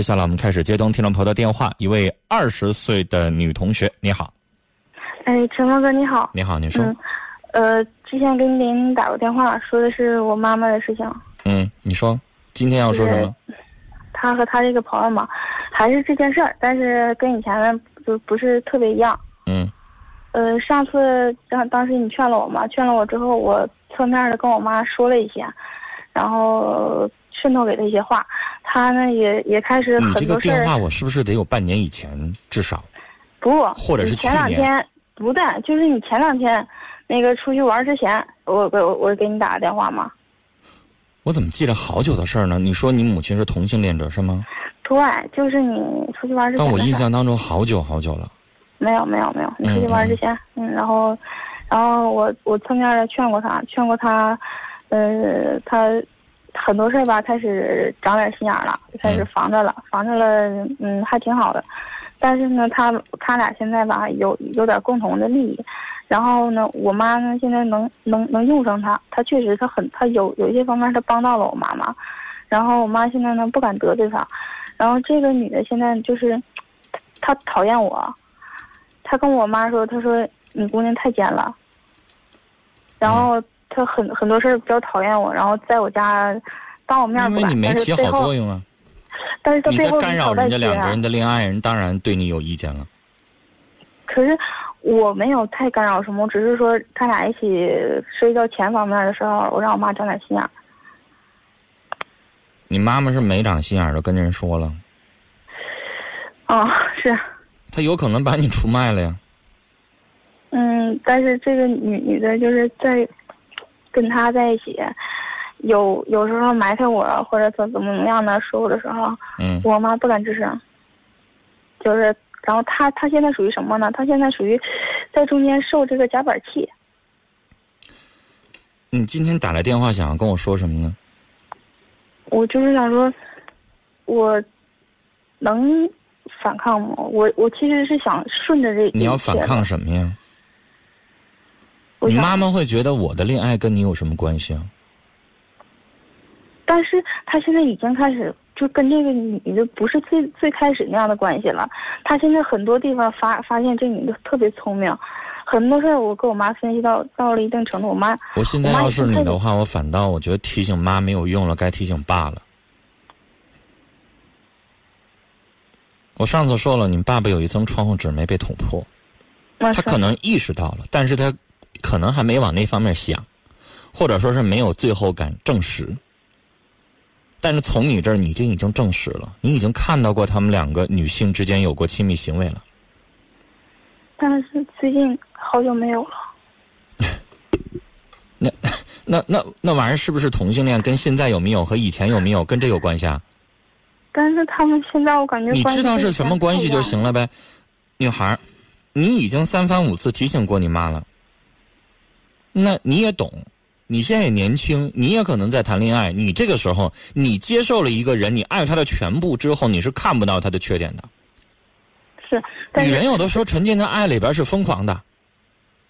接下来我们开始接通听众朋友的电话，一位二十岁的女同学，你好。哎，陈峰哥你好。你好，你说。嗯，呃，之前跟您打过电话，说的是我妈妈的事情。嗯，你说，今天要说什么？他和他这个朋友嘛，还是这件事儿，但是跟以前的就不是特别一样。嗯。呃，上次当当时你劝了我嘛，劝了我之后，我侧面的跟我妈说了一些，然后渗透给他一些话。他呢也也开始很多事你这个电话我是不是得有半年以前至少？不，或者是前两天不对，就是你前两天那个出去玩之前，我我我给你打个电话嘛。我怎么记了好久的事儿呢？你说你母亲是同性恋者是吗？对，就是你出去玩之前。但我印象当中好久好久了。没有没有没有，你出去玩之前，嗯，然后，然后我我侧面的劝过他，劝过他，呃，他。很多事儿吧，开始长点心眼了，就开始防着了，防着了，嗯，还挺好的。但是呢，他他俩现在吧，有有点共同的利益。然后呢，我妈呢，现在能能能用上他，他确实他很他有有一些方面他帮到了我妈妈。然后我妈现在呢不敢得罪他。然后这个女的现在就是，她讨厌我，她跟我妈说，她说你姑娘太奸了。然后。他很很多事儿比较讨厌我，然后在我家当我面因为你没起好作用啊。但是他背后干扰人家两个人的恋爱，人当然对你有意见了。可是我没有太干扰什么，我只是说他俩一起涉及到钱方面的时候，我让我妈长点心眼。你妈妈是没长心眼，的跟人说了。哦，是。他有可能把你出卖了呀。嗯，但是这个女女的就是在。跟他在一起，有有时候埋汰我或者怎怎么怎么样的说我的时候，嗯，我妈不敢吱声。就是，然后他他现在属于什么呢？他现在属于在中间受这个夹板气。你今天打来电话，想要跟我说什么呢？我就是想说，我能反抗吗？我我其实是想顺着这。你要反抗什么呀？你妈妈会觉得我的恋爱跟你有什么关系啊？但是她现在已经开始就跟这个女的不是最最开始那样的关系了。她现在很多地方发发现这女的特别聪明，很多事儿我跟我妈分析到到了一定程度，我妈我现在要是你的话，我反倒我觉得提醒妈没有用了，该提醒爸了。我上次说了，你爸爸有一层窗户纸没被捅破，他可能意识到了，但是他。可能还没往那方面想，或者说是没有最后敢证实。但是从你这儿，你就已经证实了，你已经看到过他们两个女性之间有过亲密行为了。但是最近好久没有了。那那那那玩意儿是不是同性恋？跟现在有没有和以前有没有跟这有关系啊？但是他们现在我感觉你知道是什么关系就行了呗，女孩你已经三番五次提醒过你妈了。那你也懂，你现在也年轻，你也可能在谈恋爱。你这个时候，你接受了一个人，你爱他的全部之后，你是看不到他的缺点的。是，女人有的时候沉浸在爱里边是疯狂的。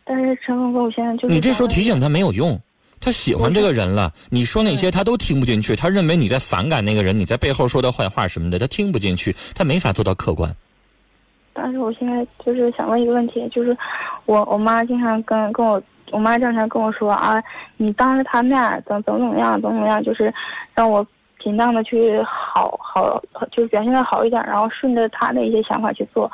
但是陈峰哥，我现在就是你这时候提醒他没有用，他喜欢这个人了，你说那些他都听不进去，他认为你在反感那个人，你在背后说他坏话什么的，他听不进去，他没法做到客观。但是我现在就是想问一个问题，就是我我妈经常跟跟我。我妈经常跟我说啊，你当着她面怎怎么怎么样，怎么怎么样，就是让我尽量的去好好，就是表现的好一点，然后顺着他的一些想法去做，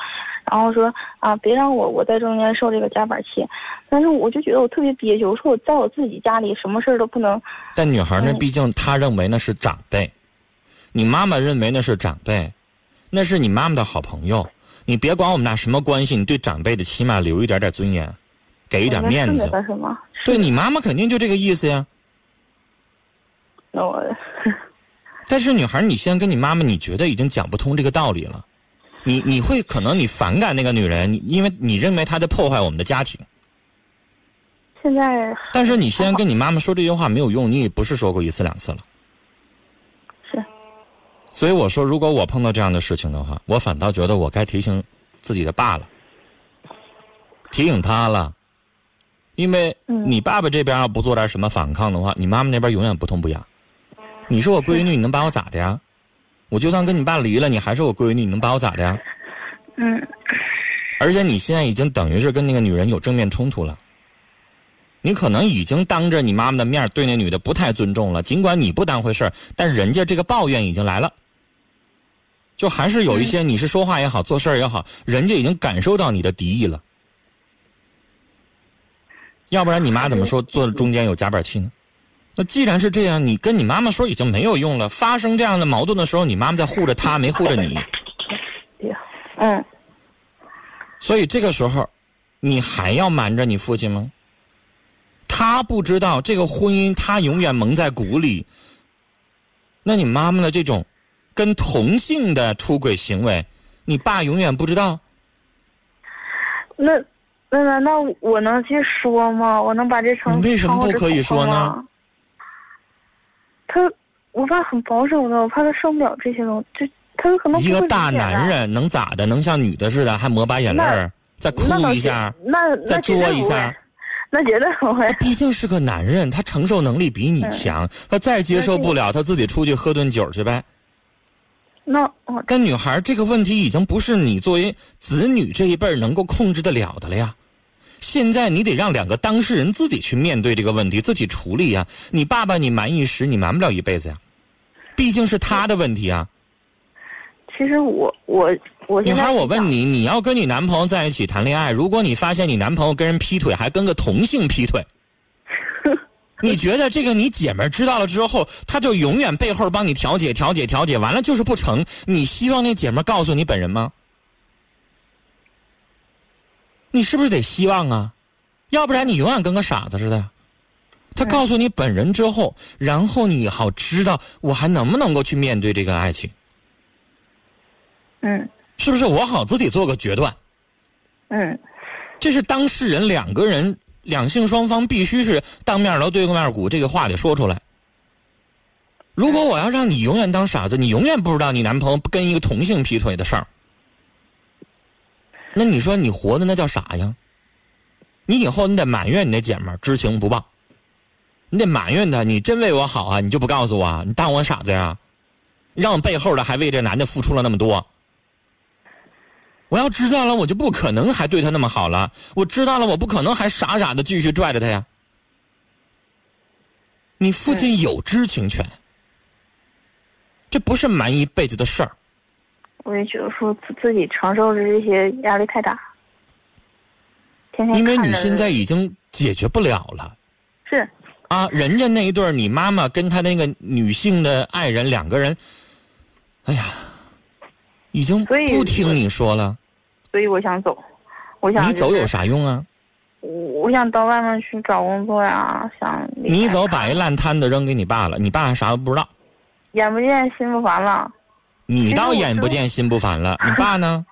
然后说啊，别让我我在中间受这个夹板气。但是我就觉得我特别憋屈，我说我在我自己家里什么事儿都不能。但女孩呢，毕竟她认为那是长辈，你妈妈认为那是长辈，那是你妈妈的好朋友，你别管我们俩什么关系，你对长辈的起码留一点点尊严。给一点面子，对你妈妈肯定就这个意思呀。那我，但是女孩，你先跟你妈妈，你觉得已经讲不通这个道理了。你你会可能你反感那个女人，因为你认为她在破坏我们的家庭。现在，但是你先跟你妈妈说这句话没有用，你也不是说过一次两次了。是。所以我说，如果我碰到这样的事情的话，我反倒觉得我该提醒自己的爸了，提醒他了。因为你爸爸这边要不做点什么反抗的话，你妈妈那边永远不痛不痒。你是我闺女，你能把我咋的呀？我就算跟你爸离了，你还是我闺女，你能把我咋的呀？嗯。而且你现在已经等于是跟那个女人有正面冲突了。你可能已经当着你妈妈的面对那女的不太尊重了，尽管你不当回事儿，但人家这个抱怨已经来了。就还是有一些，你是说话也好，做事儿也好，人家已经感受到你的敌意了。要不然你妈怎么说坐中间有夹板气呢？那既然是这样，你跟你妈妈说已经没有用了。发生这样的矛盾的时候，你妈妈在护着她，没护着你。嗯。所以这个时候，你还要瞒着你父亲吗？他不知道这个婚姻，他永远蒙在鼓里。那你妈妈的这种跟同性的出轨行为，你爸永远不知道。那。那难道我能去说吗？我能把这成？你为什么不可以说呢？他，我爸很保守的，我怕他受不了这些东西。就他可能一个大男人能咋的？能像女的似的，还抹把眼泪儿，再哭一下，那再作一下？那绝对不会。毕竟是个男人，他承受能力比你强。他再接受不了，他自己出去喝顿酒去呗。那跟女孩这个问题已经不是你作为子女这一辈能够控制得了的了呀。现在你得让两个当事人自己去面对这个问题，自己处理呀。你爸爸你瞒一时，你瞒不了一辈子呀。毕竟是他的问题啊。其实我我我女孩，我问你，你要跟你男朋友在一起谈恋爱，如果你发现你男朋友跟人劈腿，还跟个同性劈腿。你觉得这个你姐们知道了之后，她就永远背后帮你调解、调解、调解，完了就是不成？你希望那姐们告诉你本人吗？你是不是得希望啊？要不然你永远跟个傻子似的。他告诉你本人之后，然后你好知道我还能不能够去面对这个爱情？嗯。是不是我好自己做个决断？嗯。这是当事人两个人。两性双方必须是当面锣对面鼓，这个话得说出来。如果我要让你永远当傻子，你永远不知道你男朋友跟一个同性劈腿的事儿，那你说你活的那叫啥呀？你以后你得埋怨你那姐们儿知情不报，你得埋怨他，你真为我好啊，你就不告诉我啊，你当我傻子呀？让背后的还为这男的付出了那么多。我要知道了，我就不可能还对他那么好了。我知道了，我不可能还傻傻的继续拽着他呀。你父亲有知情权，这不是瞒一辈子的事儿。我也觉得说自自己承受着这些压力太大，天天因为你现在已经解决不了了。是。啊，人家那一对儿你妈妈跟他那个女性的爱人两个人，哎呀。已经不听你说了，所以我想走，我想你走有啥用啊？我我想到外面去找工作呀，想你走把一烂摊子扔给你爸了，你爸还啥都不知道，眼不见心不烦了。你倒眼不见心不烦了，你爸呢？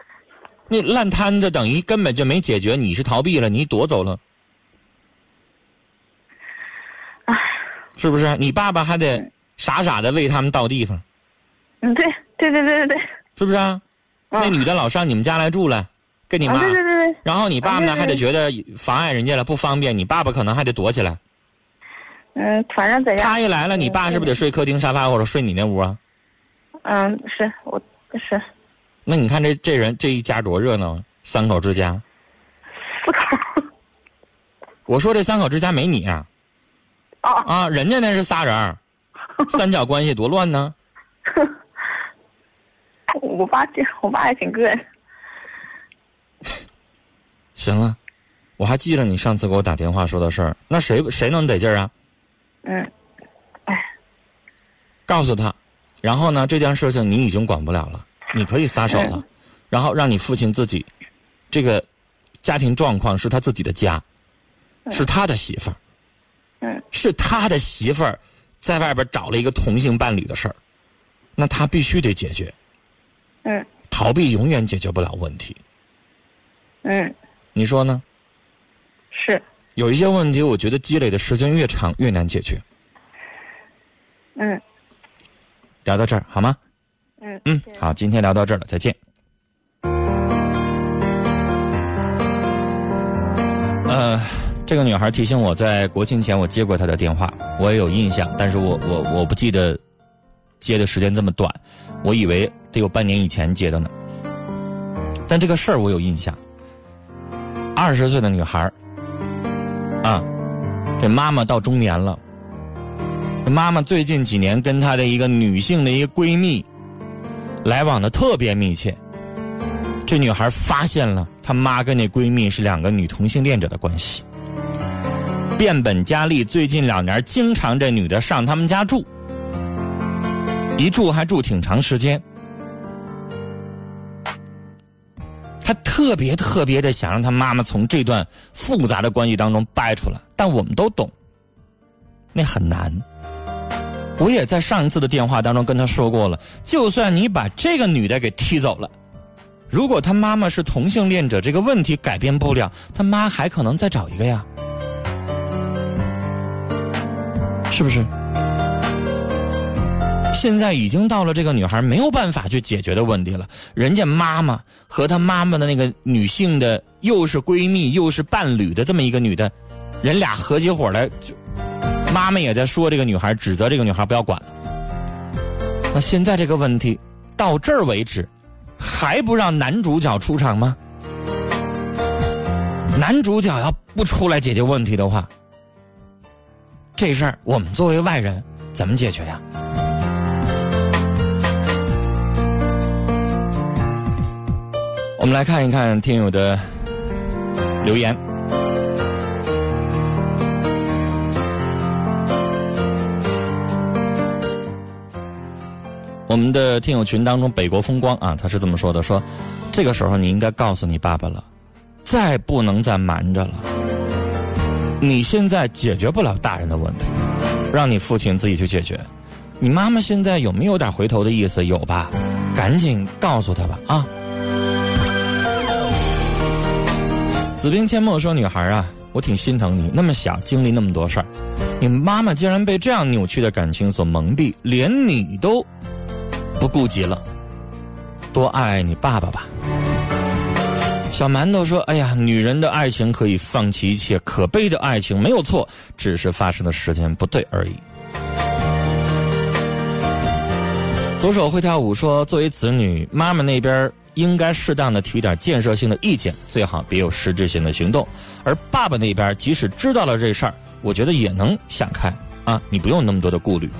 那烂摊子等于根本就没解决，你是逃避了，你躲走了，唉，是不是？你爸爸还得傻傻的为他们倒地方。嗯，对对对对对对。是不是啊？那女的老上你们家来住了，跟你妈。对对对。然后你爸呢，还得觉得妨碍人家了，不方便。你爸爸可能还得躲起来。嗯，反正在家。他一来了，你爸是不是得睡客厅沙发，或者睡你那屋啊？嗯，是我是。那你看这这人这一家多热闹，三口之家。四口。我说这三口之家没你啊。啊。啊，人家那是仨人 三角关系多乱呢。我爸这，我爸还挺个人。行了，我还记着你上次给我打电话说的事儿。那谁谁能得劲儿啊？嗯，哎，告诉他，然后呢，这件事情你已经管不了了，你可以撒手了，然后让你父亲自己，这个家庭状况是他自己的家，是他的媳妇儿，嗯，是他的媳妇儿在外边找了一个同性伴侣的事儿，那他必须得解决。嗯，逃避永远解决不了问题。嗯，你说呢？是。有一些问题，我觉得积累的时间越长越难解决。嗯。聊到这儿好吗？嗯。嗯，好，今天聊到这儿了，再见。呃，这个女孩提醒我在国庆前我接过她的电话，我也有印象，但是我我我不记得接的时间这么短，我以为得有半年以前接的呢。但这个事儿我有印象。二十岁的女孩啊，这妈妈到中年了。妈妈最近几年跟她的一个女性的一个闺蜜来往的特别密切。这女孩发现了她妈跟那闺蜜是两个女同性恋者的关系，变本加厉。最近两年，经常这女的上他们家住，一住还住挺长时间。特别特别的想让他妈妈从这段复杂的关系当中掰出来，但我们都懂，那很难。我也在上一次的电话当中跟他说过了，就算你把这个女的给踢走了。如果他妈妈是同性恋者，这个问题改变不了，他妈还可能再找一个呀，是不是？现在已经到了这个女孩没有办法去解决的问题了。人家妈妈和她妈妈的那个女性的，又是闺蜜又是伴侣的这么一个女的，人俩合起伙来，就妈妈也在说这个女孩，指责这个女孩不要管了。那现在这个问题到这儿为止。还不让男主角出场吗？男主角要不出来解决问题的话，这事儿我们作为外人怎么解决呀？我们来看一看听友的留言。我们的听友群当中，北国风光啊，他是这么说的：说这个时候你应该告诉你爸爸了，再不能再瞒着了。你现在解决不了大人的问题，让你父亲自己去解决。你妈妈现在有没有点回头的意思？有吧？赶紧告诉他吧啊！子冰阡陌说：“女孩啊，我挺心疼你，那么小经历那么多事儿，你妈妈竟然被这样扭曲的感情所蒙蔽，连你都……”不顾及了，多爱你爸爸吧。小馒头说：“哎呀，女人的爱情可以放弃一切，可悲的爱情没有错，只是发生的时间不对而已。”左手会跳舞说：“作为子女，妈妈那边应该适当的提点建设性的意见，最好别有实质性的行动。而爸爸那边，即使知道了这事儿，我觉得也能想开啊，你不用那么多的顾虑。”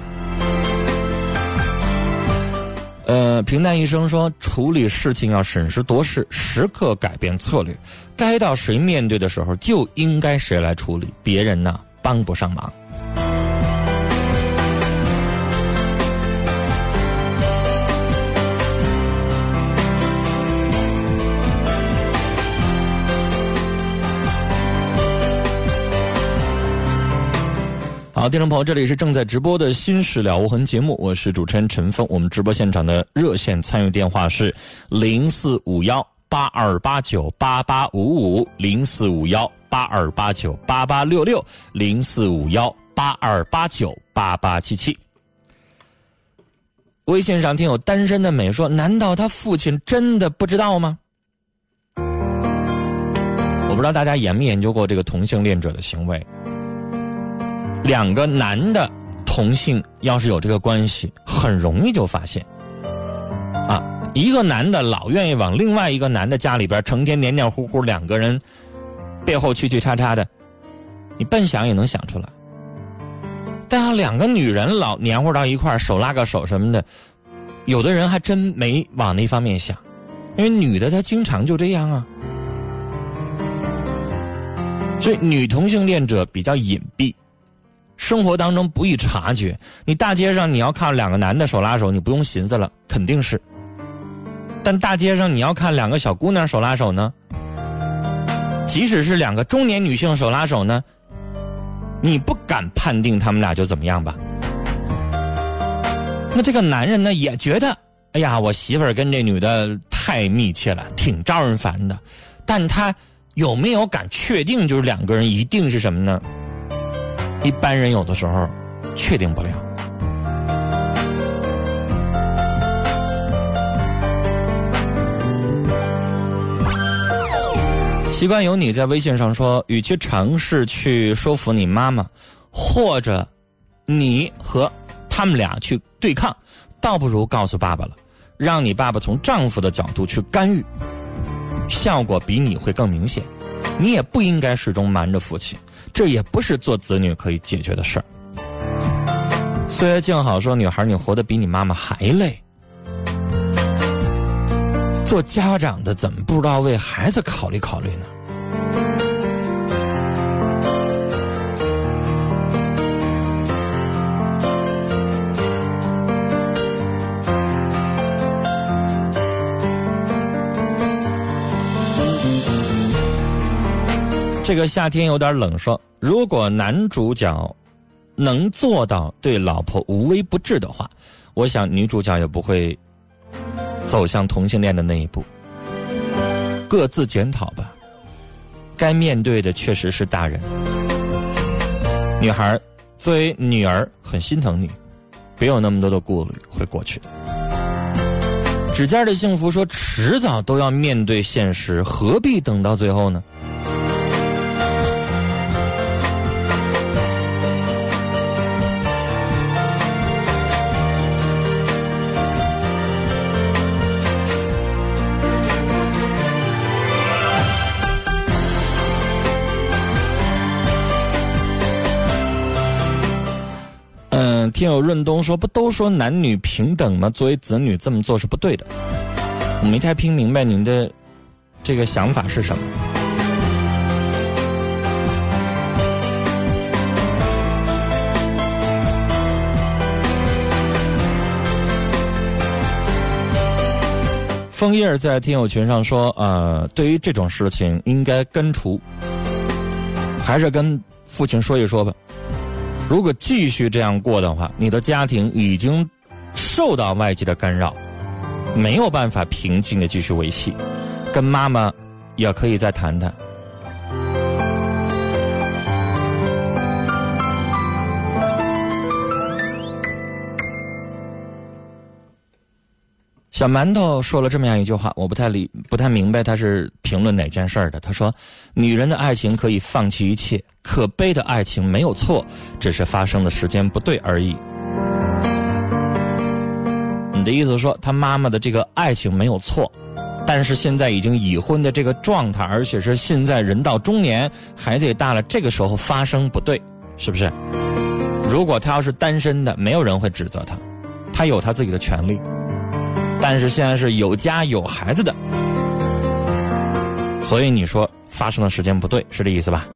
呃，平淡一生说，处理事情要审时度势，时刻改变策略，该到谁面对的时候，就应该谁来处理，别人呢帮不上忙。好，听众朋友，这里是正在直播的《新事了无痕》节目，我是主持人陈峰。我们直播现场的热线参与电话是零四五幺八二八九八八五五零四五幺八二八九八八六六零四五幺八二八九八八七七。微信上听有单身的美说：“难道他父亲真的不知道吗？”我不知道大家研没研究过这个同性恋者的行为。两个男的同性要是有这个关系，很容易就发现。啊，一个男的老愿意往另外一个男的家里边，成天黏黏糊糊，两个人背后去去叉叉的，你笨想也能想出来。但要两个女人老黏糊到一块手拉个手什么的，有的人还真没往那方面想，因为女的她经常就这样啊。所以女同性恋者比较隐蔽。生活当中不易察觉，你大街上你要看两个男的手拉手，你不用寻思了，肯定是。但大街上你要看两个小姑娘手拉手呢，即使是两个中年女性手拉手呢，你不敢判定他们俩就怎么样吧？那这个男人呢也觉得，哎呀，我媳妇儿跟这女的太密切了，挺招人烦的，但他有没有敢确定就是两个人一定是什么呢？一般人有的时候确定不了。习惯有你在微信上说，与其尝试去说服你妈妈，或者你和他们俩去对抗，倒不如告诉爸爸了，让你爸爸从丈夫的角度去干预，效果比你会更明显。你也不应该始终瞒着父亲，这也不是做子女可以解决的事儿。岁月静好说：“女孩，你活得比你妈妈还累。做家长的怎么不知道为孩子考虑考虑呢？”这个夏天有点冷，说如果男主角能做到对老婆无微不至的话，我想女主角也不会走向同性恋的那一步。各自检讨吧，该面对的确实是大人。女孩作为女儿很心疼你，别有那么多的顾虑，会过去的。指尖的幸福说，迟早都要面对现实，何必等到最后呢？听友润东说：“不都说男女平等吗？作为子女这么做是不对的。”我没太听明白您的这个想法是什么。枫叶在听友群上说：“呃，对于这种事情应该根除，还是跟父亲说一说吧。”如果继续这样过的话，你的家庭已经受到外界的干扰，没有办法平静的继续维系。跟妈妈也可以再谈谈。小馒头说了这么样一句话，我不太理，不太明白他是评论哪件事儿的。他说：“女人的爱情可以放弃一切。”可悲的爱情没有错，只是发生的时间不对而已。你的意思说，他妈妈的这个爱情没有错，但是现在已经已婚的这个状态，而且是现在人到中年，孩子也大了，这个时候发生不对，是不是？如果他要是单身的，没有人会指责他，他有他自己的权利。但是现在是有家有孩子的，所以你说发生的时间不对，是这意思吧？